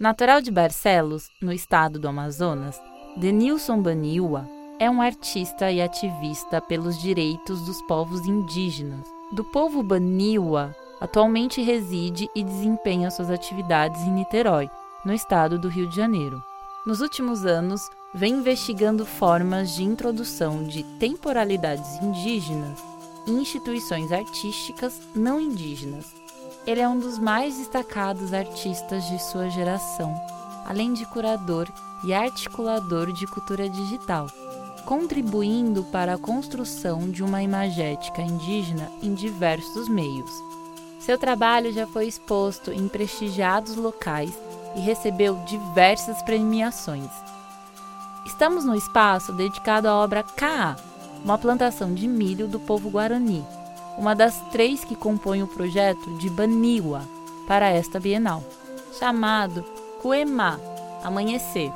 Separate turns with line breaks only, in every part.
Natural de Barcelos, no estado do Amazonas, Denilson Baniua é um artista e ativista pelos direitos dos povos indígenas. Do povo Baniua, atualmente reside e desempenha suas atividades em Niterói, no estado do Rio de Janeiro. Nos últimos anos, vem investigando formas de introdução de temporalidades indígenas em instituições artísticas não indígenas. Ele é um dos mais destacados artistas de sua geração, além de curador e articulador de cultura digital, contribuindo para a construção de uma imagética indígena em diversos meios. Seu trabalho já foi exposto em prestigiados locais e recebeu diversas premiações. Estamos no espaço dedicado à obra Kaa, uma plantação de milho do povo guarani, uma das três que compõem o projeto de Baniwa para esta Bienal, chamado Kuema, Amanhecer.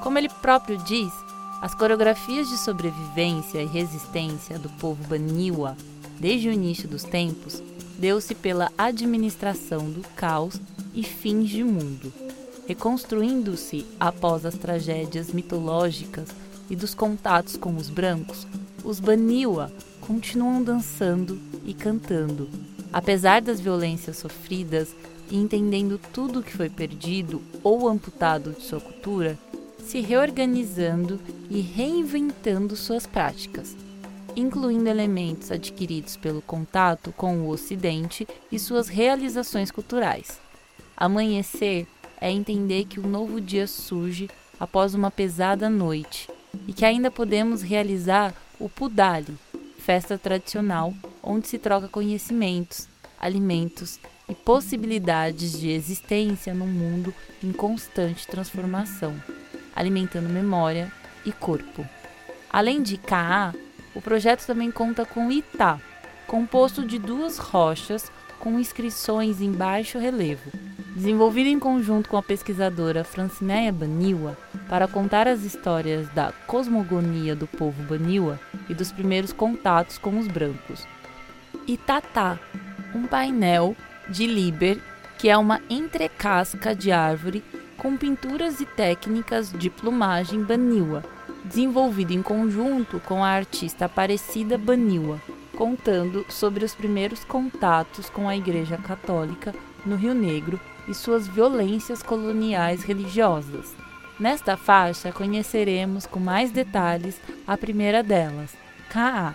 Como ele próprio diz, as coreografias de sobrevivência e resistência do povo Baniwa, desde o início dos tempos, deu-se pela administração do caos e fins de mundo, reconstruindo-se após as tragédias mitológicas e dos contatos com os brancos, os Baniwa continuam dançando e cantando. Apesar das violências sofridas e entendendo tudo que foi perdido ou amputado de sua cultura, se reorganizando e reinventando suas práticas incluindo elementos adquiridos pelo contato com o Ocidente e suas realizações culturais. Amanhecer é entender que um novo dia surge após uma pesada noite e que ainda podemos realizar o Pudali, festa tradicional onde se troca conhecimentos, alimentos e possibilidades de existência num mundo em constante transformação, alimentando memória e corpo. Além de Kaa, o projeto também conta com Itá, composto de duas rochas com inscrições em baixo relevo. Desenvolvido em conjunto com a pesquisadora Francineia Baniwa para contar as histórias da cosmogonia do povo Baniwa e dos primeiros contatos com os brancos. Itatá, um painel de Liber que é uma entrecasca de árvore com pinturas e técnicas de plumagem Baniwa desenvolvido em conjunto com a artista Aparecida Baniwa, contando sobre os primeiros contatos com a Igreja Católica no Rio Negro e suas violências coloniais religiosas. Nesta faixa conheceremos com mais detalhes a primeira delas, Kaa.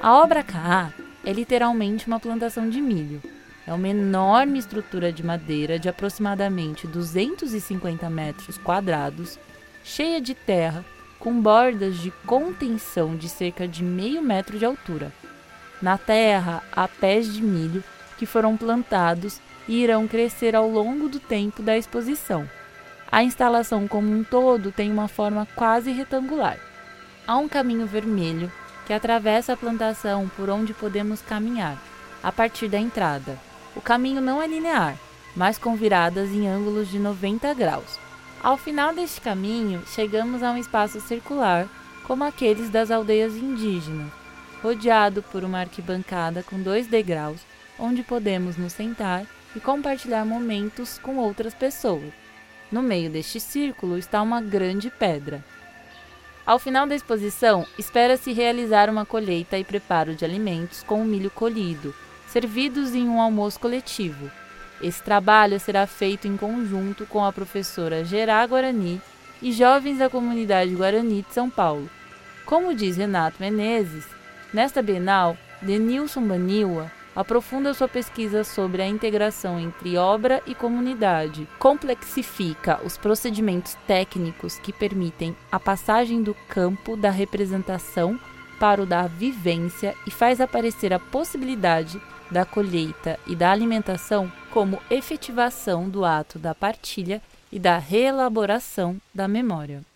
A obra Kaa é literalmente uma plantação de milho. É uma enorme estrutura de madeira de aproximadamente 250 metros quadrados, cheia de terra com bordas de contenção de cerca de meio metro de altura. Na terra há pés de milho que foram plantados e irão crescer ao longo do tempo da exposição. A instalação como um todo tem uma forma quase retangular. Há um caminho vermelho que atravessa a plantação por onde podemos caminhar, a partir da entrada. O caminho não é linear, mas com viradas em ângulos de 90 graus. Ao final deste caminho, chegamos a um espaço circular, como aqueles das aldeias indígenas, rodeado por uma arquibancada com dois degraus, onde podemos nos sentar e compartilhar momentos com outras pessoas. No meio deste círculo está uma grande pedra. Ao final da exposição, espera-se realizar uma colheita e preparo de alimentos com o milho colhido, servidos em um almoço coletivo, esse trabalho será feito em conjunto com a professora Gerá Guarani e jovens da comunidade Guarani de São Paulo. Como diz Renato Menezes, nesta Bienal, Denilson Baniwa aprofunda sua pesquisa sobre a integração entre obra e comunidade, complexifica os procedimentos técnicos que permitem a passagem do campo da representação para o da vivência e faz aparecer a possibilidade da colheita e da alimentação como efetivação do ato da partilha e da reelaboração da memória.